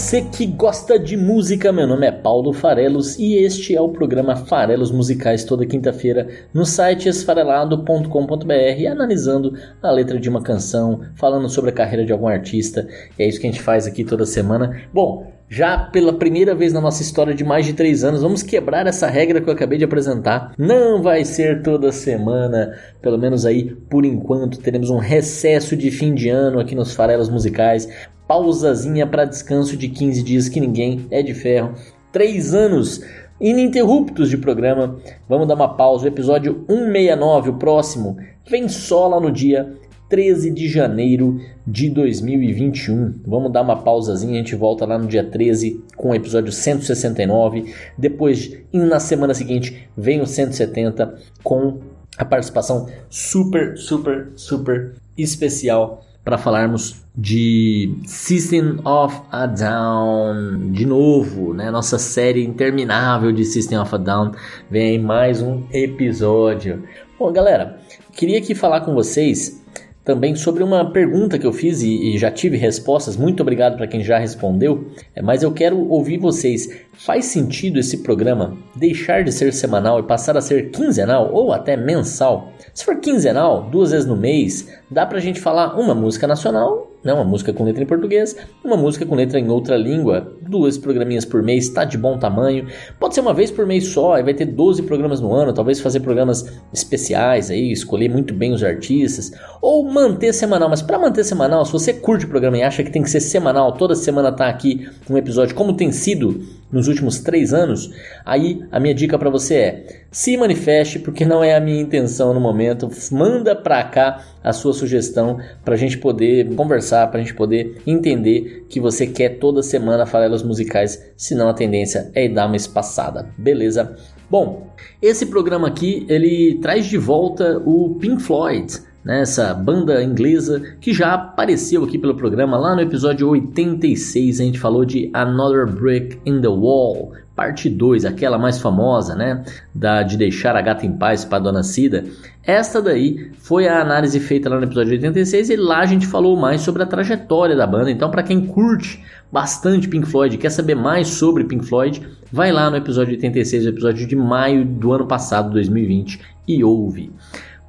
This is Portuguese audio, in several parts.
Você que gosta de música, meu nome é Paulo Farelos e este é o programa Farelos Musicais toda quinta-feira no site esfarelado.com.br analisando a letra de uma canção, falando sobre a carreira de algum artista. E é isso que a gente faz aqui toda semana. Bom, já pela primeira vez na nossa história de mais de três anos, vamos quebrar essa regra que eu acabei de apresentar. Não vai ser toda semana, pelo menos aí por enquanto. Teremos um recesso de fim de ano aqui nos Farelos Musicais. Pausazinha para descanso de 15 dias que ninguém é de ferro. Três anos ininterruptos de programa. Vamos dar uma pausa. O episódio 169, o próximo, vem só lá no dia 13 de janeiro de 2021. Vamos dar uma pausazinha, a gente volta lá no dia 13 com o episódio 169. Depois, na semana seguinte, vem o 170 com a participação super, super, super especial para falarmos de System of a Down de novo, né? Nossa série interminável de System of a Down vem aí mais um episódio. Bom, galera, queria aqui falar com vocês também sobre uma pergunta que eu fiz e, e já tive respostas. Muito obrigado para quem já respondeu. É, mas eu quero ouvir vocês. Faz sentido esse programa deixar de ser semanal e passar a ser quinzenal ou até mensal? Se for quinzenal, duas vezes no mês, dá pra gente falar uma música nacional, né, uma música com letra em português, uma música com letra em outra língua, duas programinhas por mês, tá de bom tamanho. Pode ser uma vez por mês só, aí vai ter 12 programas no ano, talvez fazer programas especiais aí, escolher muito bem os artistas, ou manter semanal, mas para manter semanal, se você curte o programa e acha que tem que ser semanal, toda semana tá aqui um episódio, como tem sido nos últimos três anos, aí a minha dica para você é se manifeste, porque não é a minha intenção no momento. Manda para cá a sua sugestão para a gente poder conversar, para a gente poder entender que você quer toda semana farelos musicais, senão a tendência é dar uma espaçada, beleza? Bom, esse programa aqui ele traz de volta o Pink Floyd né, essa banda inglesa que já apareceu aqui pelo programa lá no episódio 86. A gente falou de Another Brick in the Wall, parte 2, aquela mais famosa, né, da de deixar a gata em paz para Dona Cida. Esta daí foi a análise feita lá no episódio 86 e lá a gente falou mais sobre a trajetória da banda. Então, para quem curte bastante Pink Floyd, quer saber mais sobre Pink Floyd, vai lá no episódio 86, o episódio de maio do ano passado, 2020, e ouve.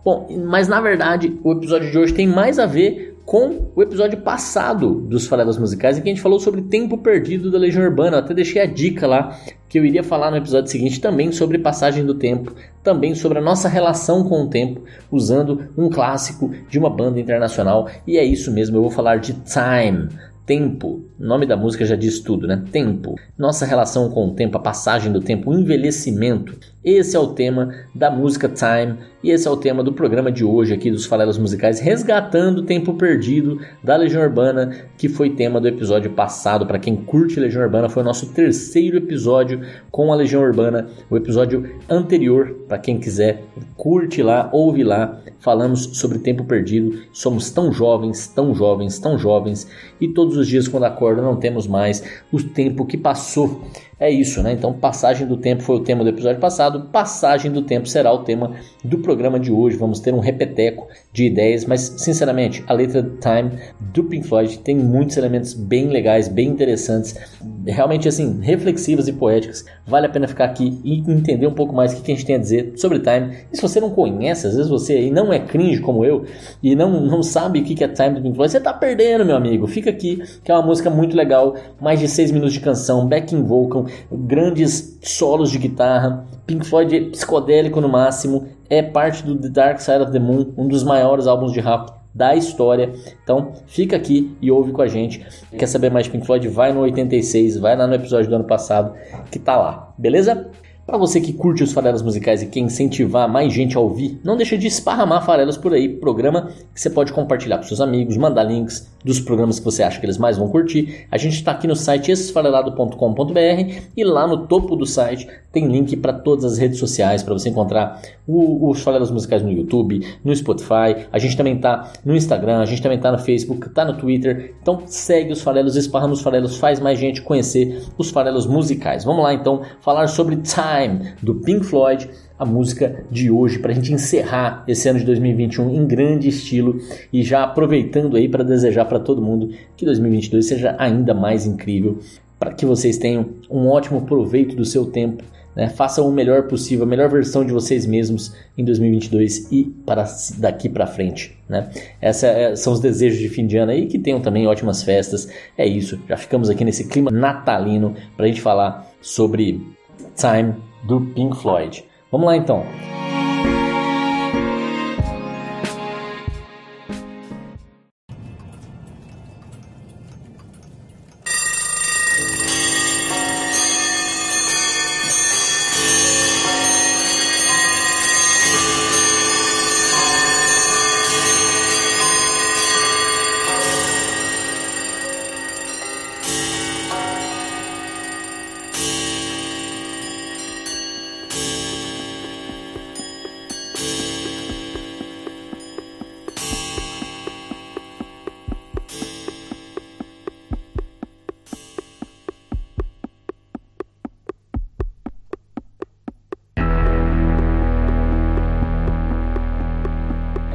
Bom, mas na verdade o episódio de hoje tem mais a ver com o episódio passado dos Farelas Musicais, em que a gente falou sobre Tempo Perdido da Legião Urbana. Eu até deixei a dica lá que eu iria falar no episódio seguinte também sobre passagem do tempo, também sobre a nossa relação com o tempo, usando um clássico de uma banda internacional. E é isso mesmo, eu vou falar de Time. Tempo, o nome da música já diz tudo, né? Tempo. Nossa relação com o tempo, a passagem do tempo, o envelhecimento. Esse é o tema da música Time e esse é o tema do programa de hoje aqui dos Falelos Musicais, resgatando o tempo perdido da Legião Urbana, que foi tema do episódio passado. Para quem curte Legião Urbana, foi o nosso terceiro episódio com a Legião Urbana, o episódio anterior, para quem quiser, curte lá, ouve lá. Falamos sobre tempo perdido. Somos tão jovens, tão jovens, tão jovens e todos os dias quando acordo não temos mais o tempo que passou. É isso, né? Então, passagem do tempo foi o tema do episódio passado, passagem do tempo será o tema do programa de hoje. Vamos ter um repeteco de ideias, mas sinceramente, a letra Time do Pink Floyd tem muitos elementos bem legais, bem interessantes, realmente assim, reflexivas e poéticas. Vale a pena ficar aqui e entender um pouco mais o que a gente tem a dizer sobre Time. E se você não conhece, às vezes você aí não é cringe como eu e não, não sabe o que é Time do Pink Floyd, você tá perdendo, meu amigo. Fica aqui, que é uma música muito legal, mais de 6 minutos de canção, backing vocal, grandes solos de guitarra, Pink Floyd psicodélico no máximo, é parte do The Dark Side of the Moon, um dos maiores álbuns de rap da história. Então fica aqui e ouve com a gente. Quer saber mais de Pink Floyd? Vai no 86, vai lá no episódio do ano passado que tá lá, beleza? Para você que curte os farelos musicais e quer incentivar mais gente a ouvir, não deixa de esparramar farelos por aí, programa que você pode compartilhar com seus amigos, mandar links dos programas que você acha que eles mais vão curtir. A gente está aqui no site esfarelado.com.br e lá no topo do site tem link para todas as redes sociais para você encontrar o, os farelos musicais no YouTube, no Spotify. A gente também está no Instagram, a gente também está no Facebook, está no Twitter. Então segue os farelos, esparrama os farelos, faz mais gente conhecer os farelos musicais. Vamos lá então falar sobre Time Time, do Pink Floyd, a música de hoje, para a gente encerrar esse ano de 2021 em grande estilo e já aproveitando aí para desejar para todo mundo que 2022 seja ainda mais incrível, para que vocês tenham um ótimo proveito do seu tempo. Né? Façam o melhor possível, a melhor versão de vocês mesmos em 2022 e para daqui para frente. Né? Esses é, são os desejos de fim de ano aí, que tenham também ótimas festas. É isso, já ficamos aqui nesse clima natalino para a gente falar sobre Time do Pink Floyd. Vamos lá então.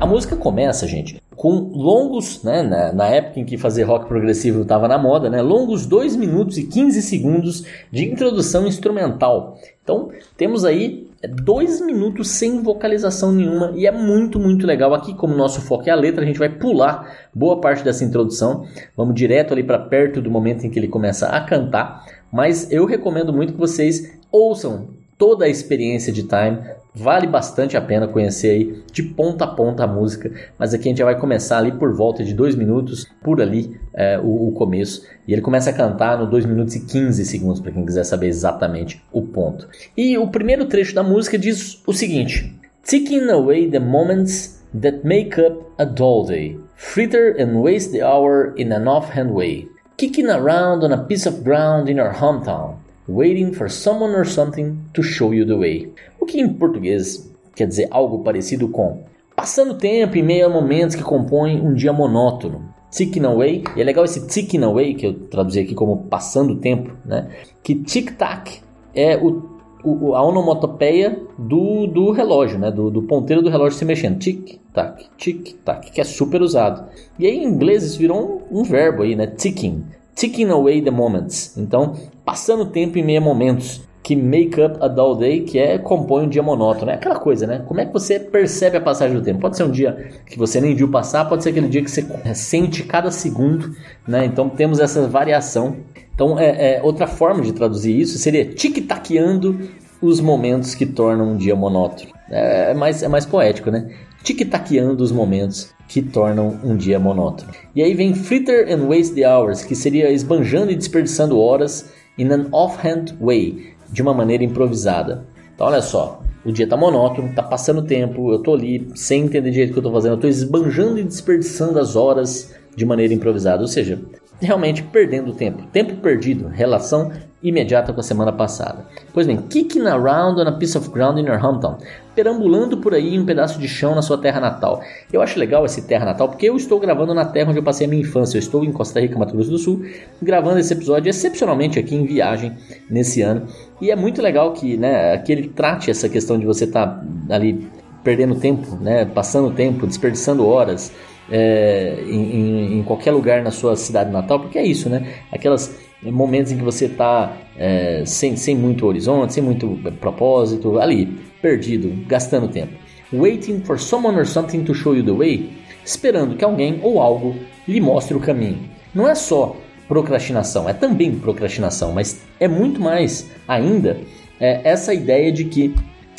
A música começa, gente, com longos, né, na, na, época em que fazer rock progressivo estava na moda, né, longos 2 minutos e 15 segundos de introdução instrumental. Então, temos aí 2 minutos sem vocalização nenhuma e é muito, muito legal. Aqui, como nosso foco é a letra, a gente vai pular boa parte dessa introdução. Vamos direto ali para perto do momento em que ele começa a cantar. Mas eu recomendo muito que vocês ouçam toda a experiência de Time Vale bastante a pena conhecer aí de ponta a ponta a música, mas aqui a gente já vai começar ali por volta de 2 minutos, por ali é, o, o, começo. E ele começa a cantar no 2 minutos e 15 segundos, para quem quiser saber exatamente o ponto. E o primeiro trecho da música diz o seguinte: Ticking away the moments that make up a dull day, fritter and waste the hour in an offhand way, kicking around on a piece of ground in your hometown waiting for someone or something to show you the way. O que em português quer dizer algo parecido com passando tempo em meio a momentos que compõem um dia monótono. Ticking away, e é legal esse ticking away que eu traduzi aqui como passando tempo, né? Que tic-tac é o, o, a onomatopeia do, do relógio, né? Do, do ponteiro do relógio se mexendo. Tic-tac, tic-tac, que é super usado. E aí em inglês isso virou um, um verbo aí, né? Ticking. Ticking away the moments. Então, passando tempo em meio a momentos que make up a dull day, que é compõe um dia monótono. É aquela coisa, né? Como é que você percebe a passagem do tempo? Pode ser um dia que você nem viu passar, pode ser aquele dia que você sente cada segundo, né? Então temos essa variação. Então, é, é outra forma de traduzir isso seria tic-taqueando os momentos que tornam um dia monótono. É, é mais, é mais poético, né? Tic-taqueando os momentos que tornam um dia monótono. E aí vem fritter and waste the hours, que seria esbanjando e desperdiçando horas in an offhand way, de uma maneira improvisada. Então olha só, o dia tá monótono, tá passando tempo, eu tô ali sem entender direito o que eu tô fazendo, eu tô esbanjando e desperdiçando as horas de maneira improvisada, ou seja, realmente perdendo tempo, tempo perdido, relação imediata com a semana passada. Pois bem, kicking around on a piece of ground in your hometown, perambulando por aí em um pedaço de chão na sua terra natal. Eu acho legal esse terra natal porque eu estou gravando na terra onde eu passei a minha infância. Eu estou em Costa Rica, Mato Grosso do Sul, gravando esse episódio excepcionalmente aqui em viagem nesse ano. E é muito legal que, né, que ele trate essa questão de você estar tá ali perdendo tempo, né, passando tempo, desperdiçando horas. É, em, em, qualquer lugar na sua cidade natal, porque é isso, né? Aquelas momentos em que você está é, sem, sem muito horizonte, sem muito propósito, ali, perdido, gastando tempo. Waiting for someone or something to show you the way, esperando que alguém ou algo lhe mostre o caminho. Não é só procrastinação, é também procrastinação, mas é muito mais ainda é, essa ideia de que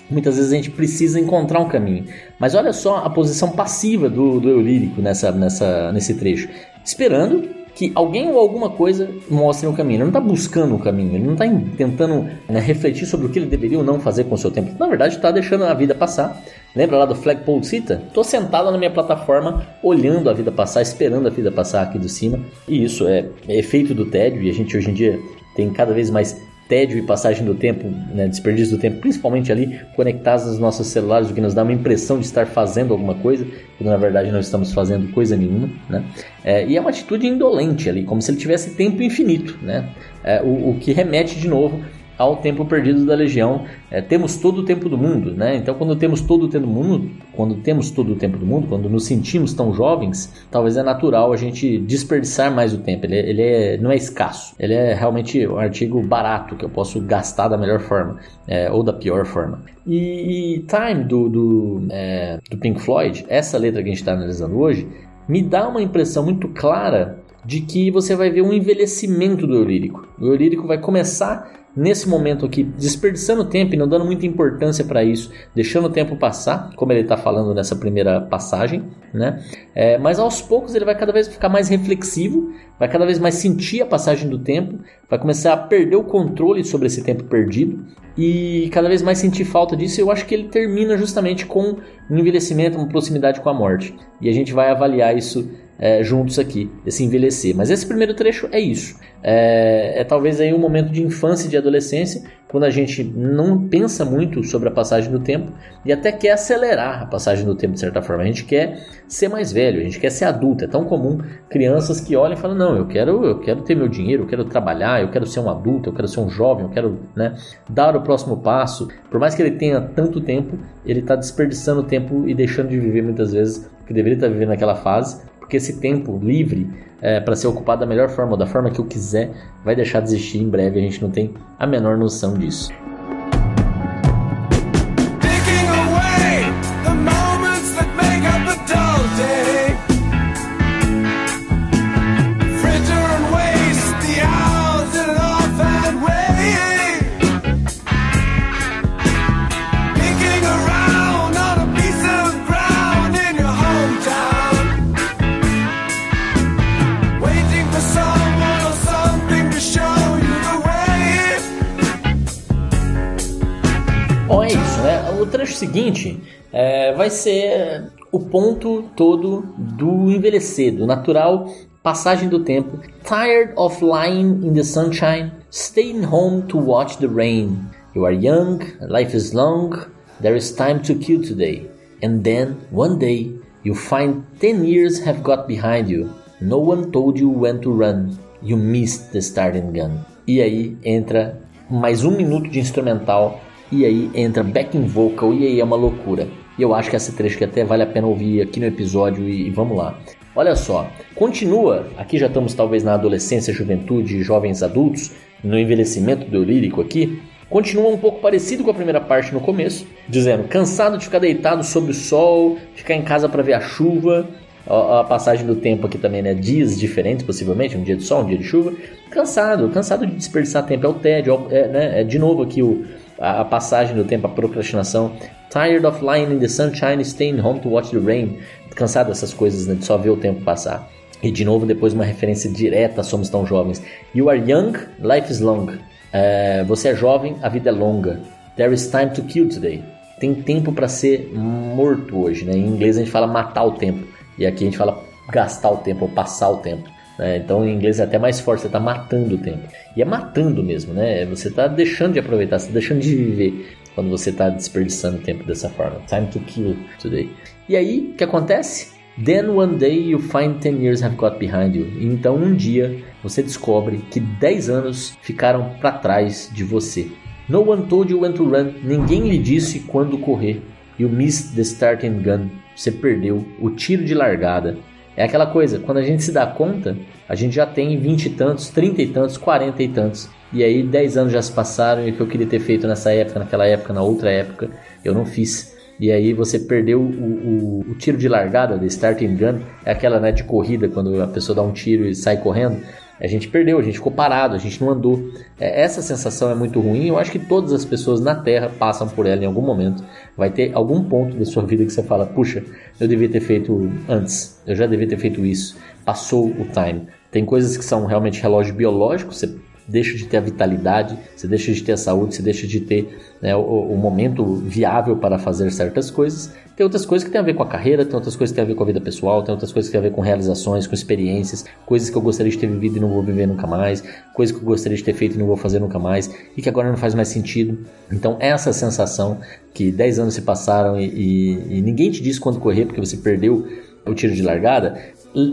muitas vezes a gente precisa encontrar um caminho. Mas olha só a posição passiva do, do eu lírico nessa, nessa, nesse trecho. Esperando que alguém ou alguma coisa mostre o caminho. Ele não está buscando o caminho, ele não está tentando né, refletir sobre o que ele deveria ou não fazer com o seu tempo. Na verdade, está deixando a vida passar. Lembra lá do Flagpole Cita? Estou sentado na minha plataforma, olhando a vida passar, esperando a vida passar aqui do cima. E isso é, é efeito do tédio, e a gente hoje em dia tem cada vez mais tédio e passagem do tempo, né, desperdício do tempo, principalmente ali conectados nos nossos celulares, o que nos dá uma impressão de estar fazendo alguma coisa, quando na verdade não estamos fazendo coisa nenhuma, né? É, e é uma atitude indolente ali, como se ele tivesse tempo infinito, né? É, o, o que remete de novo ao tempo perdido da legião. É, temos todo o tempo do mundo, né? Então, quando temos todo o tempo do mundo, quando temos todo o tempo do mundo, quando nos sentimos tão jovens, talvez é natural a gente desperdiçar mais o tempo. Ele, é, ele é, não é escasso. Ele é realmente um artigo barato que eu posso gastar da melhor forma é, ou da pior forma. E, e Time do, do, é, do Pink Floyd, essa letra que a gente está analisando hoje, me dá uma impressão muito clara de que você vai ver um envelhecimento do eu lírico. O eu lírico vai começar nesse momento aqui, desperdiçando tempo e não dando muita importância para isso, deixando o tempo passar, como ele está falando nessa primeira passagem, né? É, mas aos poucos ele vai cada vez ficar mais reflexivo, vai cada vez mais sentir a passagem do tempo, vai começar a perder o controle sobre esse tempo perdido e cada vez mais sentir falta disso. Eu acho que ele termina justamente com um envelhecimento, uma proximidade com a morte. E a gente vai avaliar isso é, juntos aqui, esse envelhecer. Mas esse primeiro trecho é isso. É, é, talvez aí um momento de infância e de adolescência, quando a gente não pensa muito sobre a passagem do tempo e até quer acelerar a passagem do tempo de certa forma. A gente quer ser mais velho, a gente quer ser adulto. É tão comum crianças que olham e falam: não, eu quero, eu quero ter meu dinheiro, eu quero trabalhar, eu quero ser um adulto, eu quero ser um jovem, eu quero né, dar o próximo passo. Por mais que ele tenha tanto tempo, ele está desperdiçando tempo e deixando de viver muitas vezes que deveria estar vivendo naquela fase porque esse tempo livre é, para ser ocupado da melhor forma, ou da forma que eu quiser, vai deixar de existir em breve. A gente não tem a menor noção disso. Seguinte é, vai ser o ponto todo do envelhecer, do natural passagem do tempo. Tired of lying in the sunshine, staying home to watch the rain. You are young, life is long, there is time to kill today. And then, one day, you find 10 years have got behind you. No one told you when to run. You missed the starting gun. E aí entra mais um minuto de instrumental e aí entra backing vocal e aí é uma loucura. E eu acho que essa trecho que até vale a pena ouvir aqui no episódio e, e vamos lá. Olha só, continua, aqui já estamos talvez na adolescência, juventude, jovens adultos, no envelhecimento do lírico aqui, continua um pouco parecido com a primeira parte no começo, dizendo: cansado de ficar deitado sob o sol, ficar em casa para ver a chuva, a, passagem do tempo aqui também, né? Dias diferentes, possivelmente, um dia de sol, um dia de chuva. Cansado, cansado de desperdiçar tempo, é o tédio, é, né? é de novo aqui o, a, passagem do tempo, a procrastinação. Tired of lying in the sunshine, staying home to watch the rain. Cansado dessas coisas, né, de só ver o tempo passar. E de novo, depois uma referência direta, somos tão jovens. You are young, life is long. É, você é jovem, a vida é longa. There is time to kill today. Tem tempo para ser morto hoje, né? Em inglês a gente fala matar o tempo. E aqui a gente fala gastar o tempo ou passar o tempo. Né? Então em inglês é até mais forte, você está matando o tempo. E é matando mesmo, né? Você está deixando de aproveitar, você está deixando de viver quando você está desperdiçando tempo dessa forma. Time to kill today. E aí, o que acontece? Then one day you find 10 years have got behind you. Então um dia você descobre que 10 anos ficaram para trás de você. No one told you when to run. Ninguém lhe disse quando correr. You missed the starting gun. Você perdeu o tiro de largada. É aquela coisa, quando a gente se dá conta, a gente já tem vinte e tantos, trinta e tantos, quarenta e tantos. E aí dez anos já se passaram e o que eu queria ter feito nessa época, naquela época, na outra época, eu não fiz. E aí você perdeu o, o, o tiro de largada, de starting gun, é aquela né, de corrida, quando a pessoa dá um tiro e sai correndo. A gente perdeu, a gente ficou parado, a gente não andou. É, essa sensação é muito ruim. Eu acho que todas as pessoas na Terra passam por ela em algum momento. Vai ter algum ponto da sua vida que você fala: puxa, eu devia ter feito antes, eu já devia ter feito isso. Passou o time. Tem coisas que são realmente relógio biológico, você deixa de ter a vitalidade, você deixa de ter a saúde, você deixa de ter né, o, o, momento viável para fazer certas coisas. Tem outras coisas que tem a ver com a carreira, tem outras coisas que tem a ver com a vida pessoal, tem outras coisas que tem a ver com realizações, com experiências, coisas que eu gostaria de ter vivido e não vou viver nunca mais, coisas que eu gostaria de ter feito e não vou fazer nunca mais e que agora não faz mais sentido. Então, essa sensação que 10 anos se passaram e, e, e ninguém te disse quando correr porque você perdeu o tiro de largada,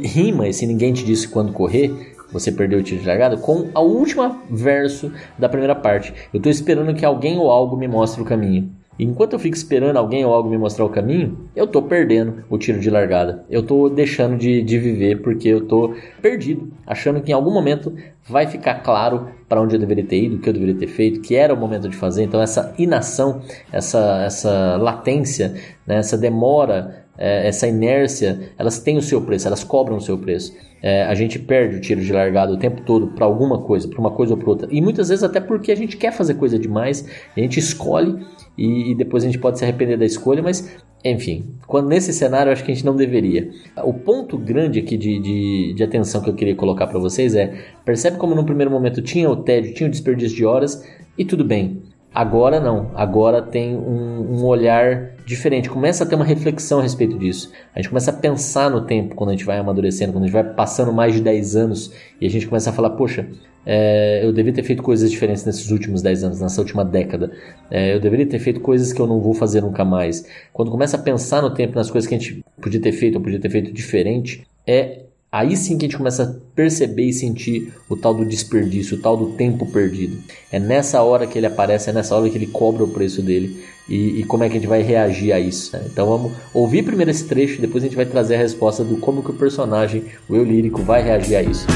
rima esse ninguém te disse quando correr você perdeu o tiro de largada com a última verso da primeira parte. Eu estou esperando que alguém ou algo me mostre o caminho. Enquanto eu fico esperando alguém ou algo me mostrar o caminho, eu estou perdendo o tiro de largada. Eu estou deixando de, de viver porque eu estou perdido, achando que em algum momento vai ficar claro para onde eu deveria ter ido, o que eu deveria ter feito, que era o momento de fazer. Então essa inação, essa, essa latência, né, essa demora é, essa inércia, elas têm o seu preço, elas cobram o seu preço. É, a gente perde o tiro de largada o tempo todo para alguma coisa, para uma coisa ou para outra. E muitas vezes até porque a gente quer fazer coisa demais, a gente escolhe e, e depois a gente pode se arrepender da escolha, mas enfim, quando nesse cenário acho que a gente não deveria. O ponto grande aqui de, de, de atenção que eu queria colocar para vocês é: percebe como no primeiro momento tinha o tédio, tinha o desperdício de horas e tudo bem. Agora não, agora tem um, um, olhar diferente, começa a ter uma reflexão a respeito disso. A gente começa a pensar no tempo quando a gente vai amadurecendo, quando a gente vai passando mais de 10 anos e a gente começa a falar: poxa, é, eu deveria ter feito coisas diferentes nesses últimos 10 anos, nessa última década. É, eu deveria ter feito coisas que eu não vou fazer nunca mais. Quando começa a pensar no tempo, nas coisas que a gente podia ter feito ou podia ter feito diferente, é Aí sim que a gente começa a perceber e sentir o tal do desperdício, o tal do tempo perdido. É nessa hora que ele aparece, é nessa hora que ele cobra o preço dele e, e como é que a gente vai reagir a isso. Né? Então vamos ouvir primeiro esse trecho, depois a gente vai trazer a resposta do como que o personagem, o eu lírico, vai reagir a isso.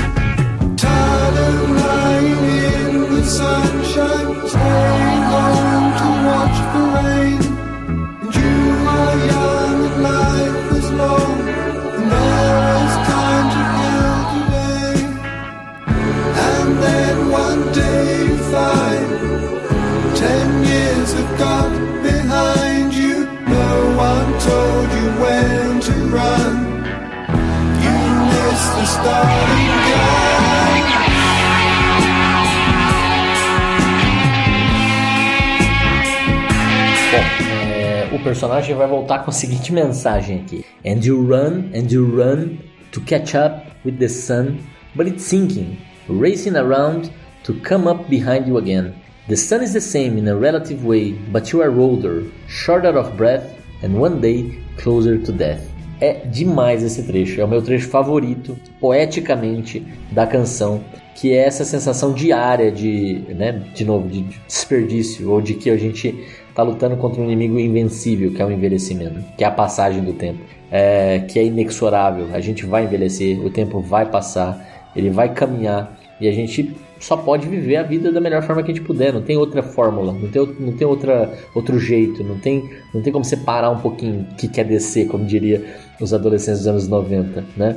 Personagem vai voltar com a seguinte mensagem aqui: And you run and you run to catch up with the sun, but it's sinking, racing around to come up behind you again. The sun is the same in a relative way, but you are older, shorter of breath, and one day closer to death. É demais esse trecho, é o meu trecho favorito, poeticamente, da canção, que é essa sensação diária de, né, de novo, de desperdício, ou de que a gente está lutando contra um inimigo invencível, que é o envelhecimento, que é a passagem do tempo, é, que é inexorável. A gente vai envelhecer, o tempo vai passar, ele vai caminhar e a gente só pode viver a vida da melhor forma que a gente puder. Não tem outra fórmula, não tem, não tem outra, outro jeito, não tem, não tem como você parar um pouquinho que quer descer, como diria os adolescentes dos anos 90, né?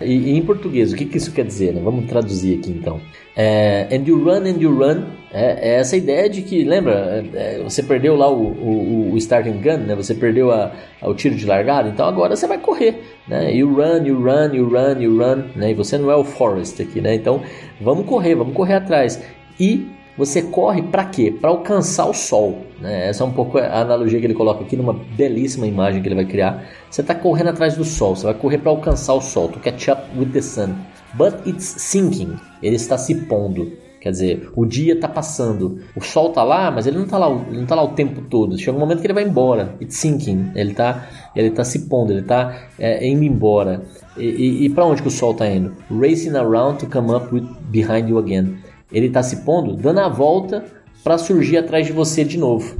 E, e em português, o que, que isso quer dizer? Né? Vamos traduzir aqui então. É, and you run and you run é, é, essa ideia de que, lembra, é, é, você perdeu lá o, o, o starting gun, né? Você perdeu a, a, o tiro de largada, então agora você vai correr, né? You run, you run, you run, you run, né? E você não é o Forrest aqui, né? Então vamos correr, vamos correr atrás. E você corre para quê? Para alcançar o sol. Né? Essa é um pouco a analogia que ele coloca aqui numa belíssima imagem que ele vai criar. Você está correndo atrás do sol, você vai correr para alcançar o sol, to catch up with the sun. But it's sinking, ele está se pondo. Quer dizer, o dia está passando, o sol está lá, mas ele não está lá, tá lá o tempo todo. Chega um momento que ele vai embora. It's sinking. Ele está ele tá se pondo, ele está é, indo embora. E, e, e para onde que o sol está indo? Racing around to come up with behind you again. Ele está se pondo, dando a volta para surgir atrás de você de novo.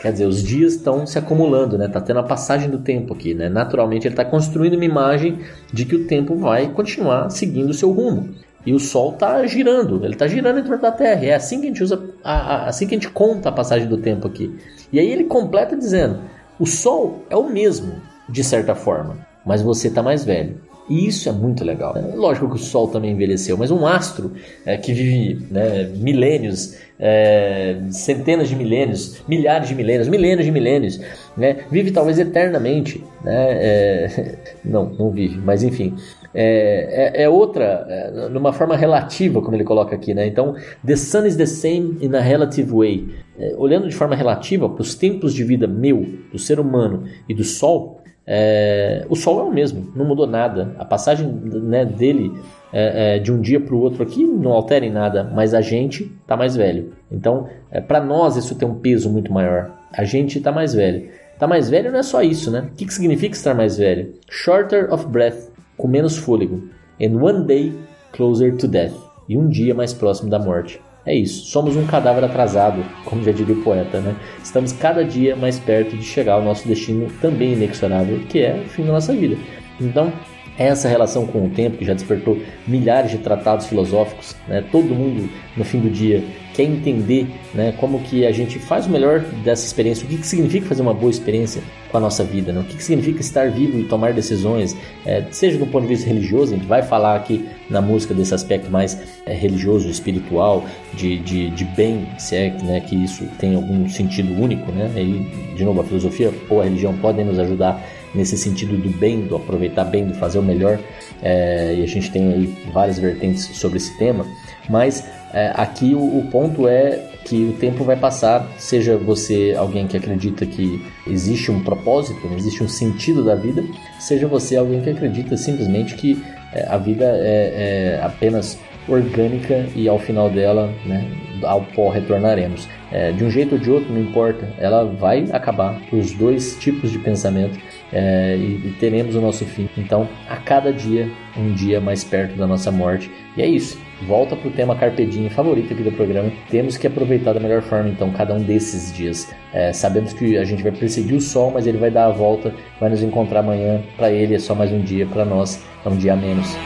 Quer dizer, os dias estão se acumulando, né? Tá tendo a passagem do tempo aqui, né? Naturalmente ele está construindo uma imagem de que o tempo vai continuar seguindo o seu rumo. E o Sol está girando, ele está girando em torno da Terra. É assim que a gente usa, a, a, assim que a gente conta a passagem do tempo aqui. E aí ele completa dizendo: o Sol é o mesmo, de certa forma, mas você está mais velho. E isso é muito legal. É lógico que o Sol também envelheceu, mas um astro é, que vive né, milênios, é, centenas de milênios, milhares de milênios, milênios de milênios, né, vive talvez eternamente. Né, é, não, não vive, mas enfim é, é, é outra, é, numa forma relativa, como ele coloca aqui, né? Então, the sun is the same in a relative way. Olhando de forma relativa para os tempos de vida meu, do ser humano e do Sol, é, o Sol é o mesmo, não mudou nada. A passagem né, dele é, é, de um dia para o outro aqui não altera em nada, mas a gente está mais velho. Então, é, para nós isso tem um peso muito maior. A gente está mais velho. Tá mais velho não é só isso, né? O que, que significa estar mais velho? Shorter of breath, com menos fôlego. And one day closer to death. E um dia mais próximo da morte. É isso, somos um cadáver atrasado, como já diria o poeta, né? Estamos cada dia mais perto de chegar ao nosso destino também inexorável, que é o fim da nossa vida. Então, essa relação com o tempo, que já despertou milhares de tratados filosóficos, né? todo mundo no fim do dia quer entender né, como que a gente faz o melhor dessa experiência, o que, que significa fazer uma boa experiência com a nossa vida, né? o que, que significa estar vivo e tomar decisões, é, seja do ponto de vista religioso, a gente vai falar aqui na música desse aspecto mais é, religioso, espiritual, de, de, de bem, se é né, que isso tem algum sentido único, né? E, de novo, a filosofia ou a religião podem nos ajudar nesse sentido do bem, do aproveitar bem, do fazer o melhor, é, e a gente tem aí várias vertentes sobre esse tema, mas é, aqui o, o, ponto é que o tempo vai passar, seja você alguém que acredita que existe um propósito, existe um sentido da vida, seja você alguém que acredita simplesmente que é, a vida é, é, apenas orgânica e ao final dela, né, ao pó retornaremos. É, de um jeito ou de outro, não importa, ela vai acabar. Os dois tipos de pensamento é, e, e, teremos o nosso fim. Então, a cada dia, um dia mais perto da nossa morte. E é isso. Volta para o tema carpedinho favorito aqui do programa. Temos que aproveitar da melhor forma, então, cada um desses dias. É, sabemos que a gente vai perseguir o sol, mas ele vai dar a volta, vai nos encontrar amanhã. Para ele é só mais um dia, para nós é um dia a menos.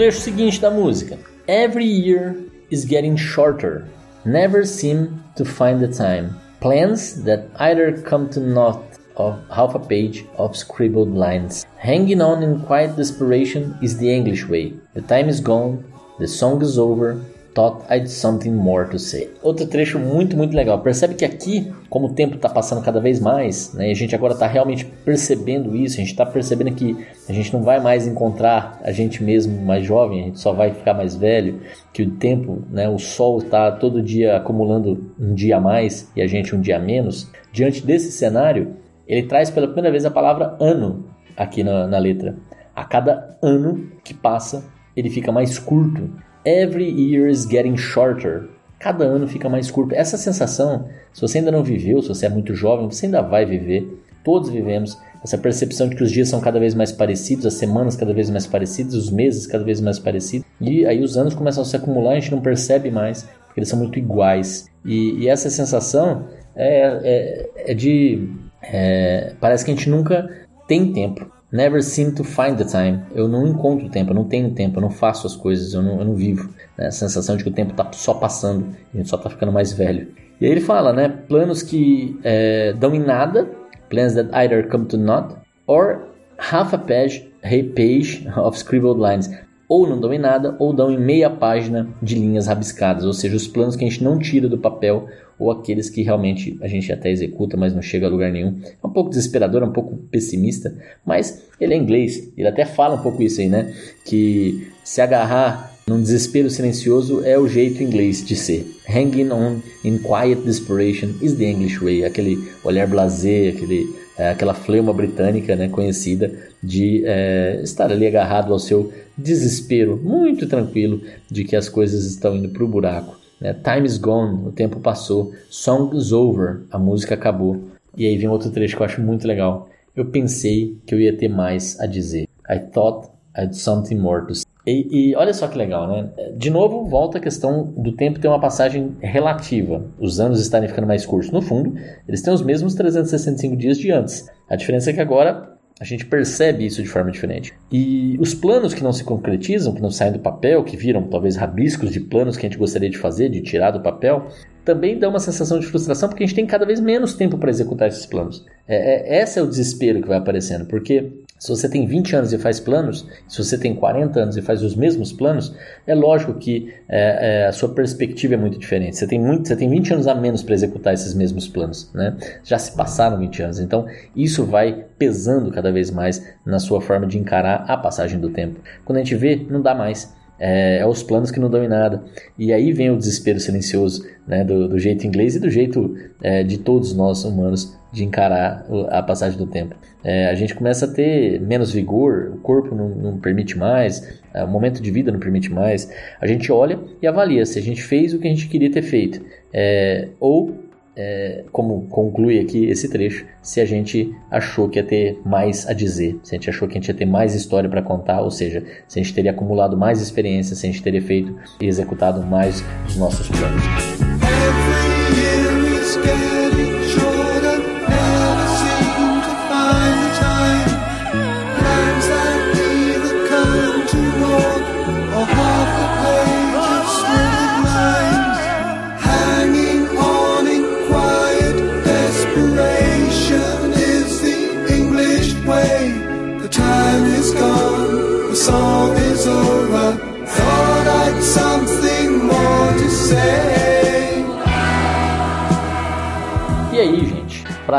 Trecho seguinte da música? Every year is getting shorter. Never seem to find the time. Plans that either come to naught of half a page of scribbled lines. Hanging on in quiet desperation is the English way. The time is gone, the song is over, Thought I'd something more to say. Outro trecho muito, muito legal. Percebe que aqui, como o tempo está passando cada vez mais, né, e a gente agora está realmente percebendo isso, a gente está percebendo que a gente não vai mais encontrar a gente mesmo mais jovem, a gente só vai ficar mais velho, que o tempo, né, o sol está todo dia acumulando um dia a mais e a gente um dia a menos. Diante desse cenário, ele traz pela primeira vez a palavra ano aqui na, na letra. A cada ano que passa, ele fica mais curto. Every year is getting shorter. Cada ano fica mais curto. Essa sensação, se você ainda não viveu, se você é muito jovem, você ainda vai viver. Todos vivemos essa percepção de que os dias são cada vez mais parecidos, as semanas cada vez mais parecidas, os meses cada vez mais parecidos. E aí os anos começam a se acumular, a gente não percebe mais, porque eles são muito iguais. E, e essa sensação é, é, é de. É, parece que a gente nunca tem tempo. Never seem to find the time. Eu não encontro tempo, eu não tenho tempo, eu não faço as coisas, eu não, eu não vivo. Né? A sensação de que o tempo está só passando, a gente só está ficando mais velho. E aí ele fala, né? Planos que é, dão em nada, plans that either come to naught, or half a page, a page of scribbled lines. Ou não dão em nada, ou dão em meia página de linhas rabiscadas, ou seja, os planos que a gente não tira do papel ou aqueles que realmente a gente até executa, mas não chega a lugar nenhum. É um pouco desesperador, é um pouco pessimista, mas ele é inglês, ele até fala um pouco isso aí, né? Que se agarrar num desespero silencioso é o jeito inglês de ser. Hanging on in quiet desperation is the English way. Aquele olhar blasé, aquele, é, aquela fleuma britânica né, conhecida de é, estar ali agarrado ao seu desespero, muito tranquilo de que as coisas estão indo para o buraco. Né? Time is gone, o tempo passou. Song is over, a música acabou. E aí vem outro trecho que eu acho muito legal. Eu pensei que eu ia ter mais a dizer. I thought I had something more to say. E, e, olha só que legal, né? De novo, volta a questão do tempo ter uma passagem relativa, os anos estarem ficando mais curtos. No fundo, eles têm os mesmos 365 dias de antes. A diferença é que agora a gente percebe isso de forma diferente. E os planos que não se concretizam, que não saem do papel, que viram talvez rabiscos de planos que a gente gostaria de fazer, de tirar do papel, também dá uma sensação de frustração porque a gente tem cada vez menos tempo para executar esses planos. É, é, esse é o desespero que vai aparecendo, porque se você tem 20 anos e faz planos, se você tem 40 anos e faz os mesmos planos, é lógico que é, é, a sua perspectiva é muito diferente. Você tem, muito, você tem 20 anos a menos para executar esses mesmos planos. Né? Já se passaram 20 anos, então isso vai pesando cada vez mais na sua forma de encarar a passagem do tempo. Quando a gente vê, não dá mais. É, é, os planos que não dão em nada. E aí vem o desespero silencioso, né, do, do jeito inglês e do jeito é, de todos nós humanos de encarar a passagem do tempo. É, a gente começa a ter menos vigor, o corpo não, não permite mais, é, o momento de vida não permite mais. A gente olha e avalia se a gente fez o que a gente queria ter feito, é, ou é, como conclui aqui esse trecho, se a gente achou que ia ter mais a dizer, se a gente achou que a gente ia ter mais história para contar, ou seja, se a gente teria acumulado mais experiência, se a gente teria feito e executado mais os nossos planos.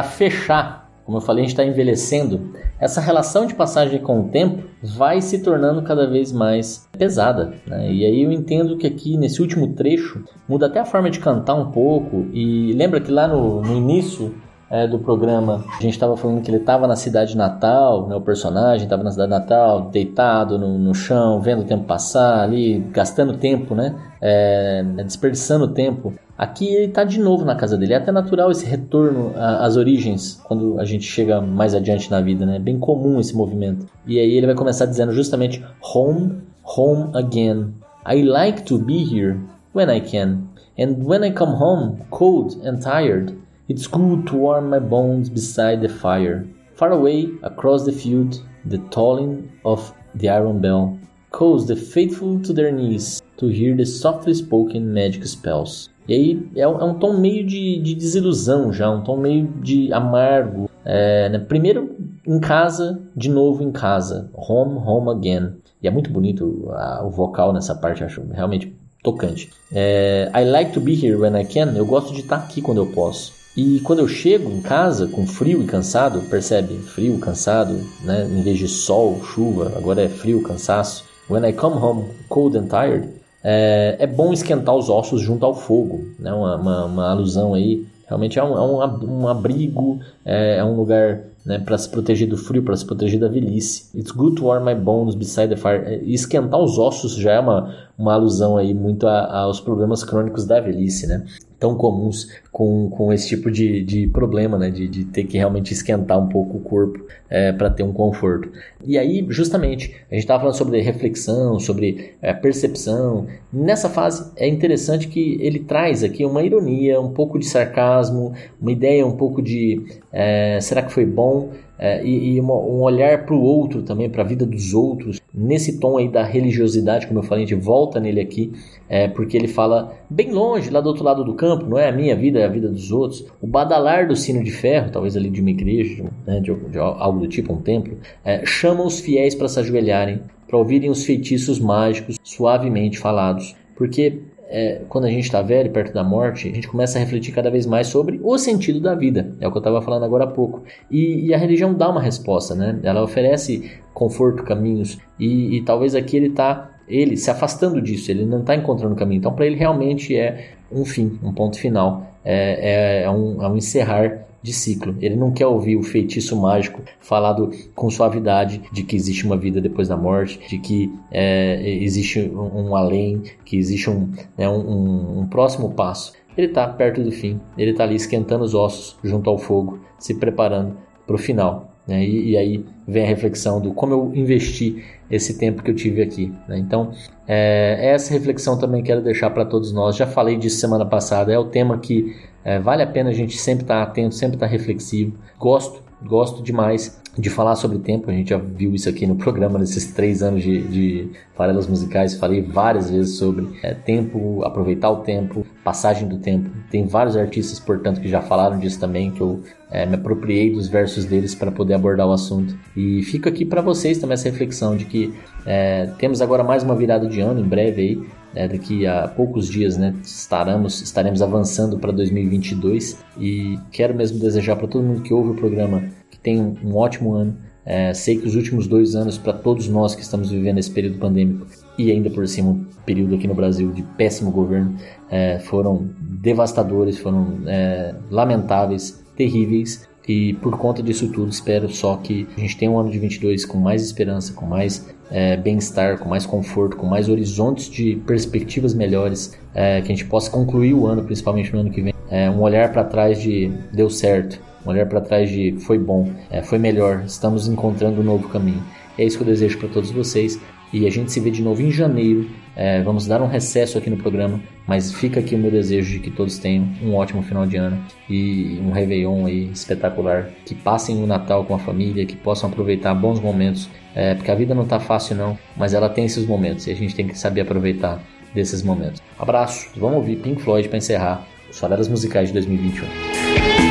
Fechar, como eu falei, a gente está envelhecendo, essa relação de passagem com o tempo vai se tornando cada vez mais pesada. Né? E aí eu entendo que aqui nesse último trecho muda até a forma de cantar um pouco. E lembra que lá no, no início é, do programa, a gente estava falando que ele estava na cidade natal, né, o personagem estava na cidade natal, deitado no, no, chão, vendo o tempo passar ali, gastando tempo, né, é, desperdiçando tempo. Aqui ele está de novo na casa dele. É até natural esse retorno às origens quando a gente chega mais adiante na vida, né? É bem comum esse movimento. E aí ele vai começar dizendo justamente home, home again. I like to be here when I can. And when I come home, cold and tired, it's good to warm my bones beside the fire. Far away across the field, the tolling of the iron bell calls the faithful to their knees to hear the softly spoken magic spells. E aí é, um, é um tom meio de, de, desilusão já, um tom meio de amargo. É, né? Primeiro em casa, de novo em casa. Home, home again. E é muito bonito a, o vocal nessa parte, acho realmente tocante. É, I like to be here when I can. Eu gosto de estar aqui quando eu posso. E quando eu chego em casa com frio e cansado, percebe? Frio, cansado, né? Em vez de sol, chuva, agora é frio, cansaço. When I come home cold and tired, é, é bom esquentar os ossos junto ao fogo, né? uma, uma, uma alusão aí. Realmente é um, é um, um abrigo, é, é um lugar né, para se proteger do frio, para se proteger da velhice. It's good to warm my bones beside the fire. É, esquentar os ossos já é uma, uma alusão aí muito a, aos problemas crônicos da velhice, né? Tão comuns com, com esse tipo de, de problema, né? De, de ter que realmente esquentar um pouco o corpo é, para ter um conforto. E aí, justamente, a gente estava falando sobre reflexão, sobre é, percepção. Nessa fase é interessante que ele traz aqui uma ironia, um pouco de sarcasmo, uma ideia um pouco de é, será que foi bom? É, e, e uma, um olhar para o outro também, para a vida dos outros, nesse tom aí da religiosidade, como eu falei, a gente volta nele aqui, é, porque ele fala bem longe, lá do outro lado do campo, não é a minha vida, é a vida dos outros. O badalar do sino de ferro, talvez ali de uma igreja, né, de, de algo do tipo, um templo, é, chama os fiéis para se ajoelharem, para ouvirem os feitiços mágicos suavemente falados. Porque é, quando a gente está velho, perto da morte, a gente começa a refletir cada vez mais sobre o sentido da vida. É o que eu estava falando agora há pouco. E, e, a religião dá uma resposta, né? Ela oferece conforto, caminhos. E, e talvez aqui ele está ele se afastando disso, ele não está encontrando caminho. Então, para ele realmente é um fim, um ponto final, é, é, é, um, é um encerrar de ciclo. Ele não quer ouvir o feitiço mágico falado com suavidade de que existe uma vida depois da morte, de que é, existe um, um, além, que existe um, né, um, um próximo passo. Ele está perto do fim, ele está ali esquentando os ossos junto ao fogo, se preparando para o final. Né? E, e, aí vem a reflexão do como eu investi esse tempo que eu tive aqui. Né? Então, é, essa reflexão também quero deixar para todos nós. Já falei disso semana passada, é o tema que é, vale a pena a gente sempre estar tá atento, sempre estar tá reflexivo. Gosto gosto demais de falar sobre tempo. A gente já viu isso aqui no programa nesses três anos de, de farelas musicais. Falei várias vezes sobre é, tempo, aproveitar o tempo, passagem do tempo. Tem vários artistas, portanto, que já falaram disso também, que eu é, me apropriei dos versos deles para poder abordar o assunto. E fica aqui para vocês também essa reflexão de que é, temos agora mais uma virada de ano em breve aí. É, daqui a poucos dias, né, estaremos, estaremos avançando para 2022 e quero mesmo desejar para todo mundo que ouve o programa que tenha um, ótimo ano. É, sei que os últimos dois anos, para todos nós que estamos vivendo esse período pandêmico e ainda por cima um período aqui no Brasil de péssimo governo, é, foram devastadores, foram é, lamentáveis, terríveis. E por conta disso tudo, espero só que a gente tenha um ano de 22 com mais esperança, com mais é, bem-estar, com mais conforto, com mais horizontes de perspectivas melhores, é, que a gente possa concluir o ano, principalmente no ano que vem, é, um olhar para trás de deu certo, um olhar para trás de foi bom, é, foi melhor, estamos encontrando um novo caminho. É isso que eu desejo para todos vocês e a gente se vê de novo em janeiro. É, vamos dar um recesso aqui no programa, mas fica aqui o meu desejo de que todos tenham um ótimo final de ano e um Réveillon aí espetacular. Que passem o Natal com a família, que possam aproveitar bons momentos, é, porque a vida não tá fácil não, mas ela tem esses momentos e a gente tem que saber aproveitar desses momentos. Abraço, vamos ouvir Pink Floyd para encerrar os Farelas Musicais de 2021.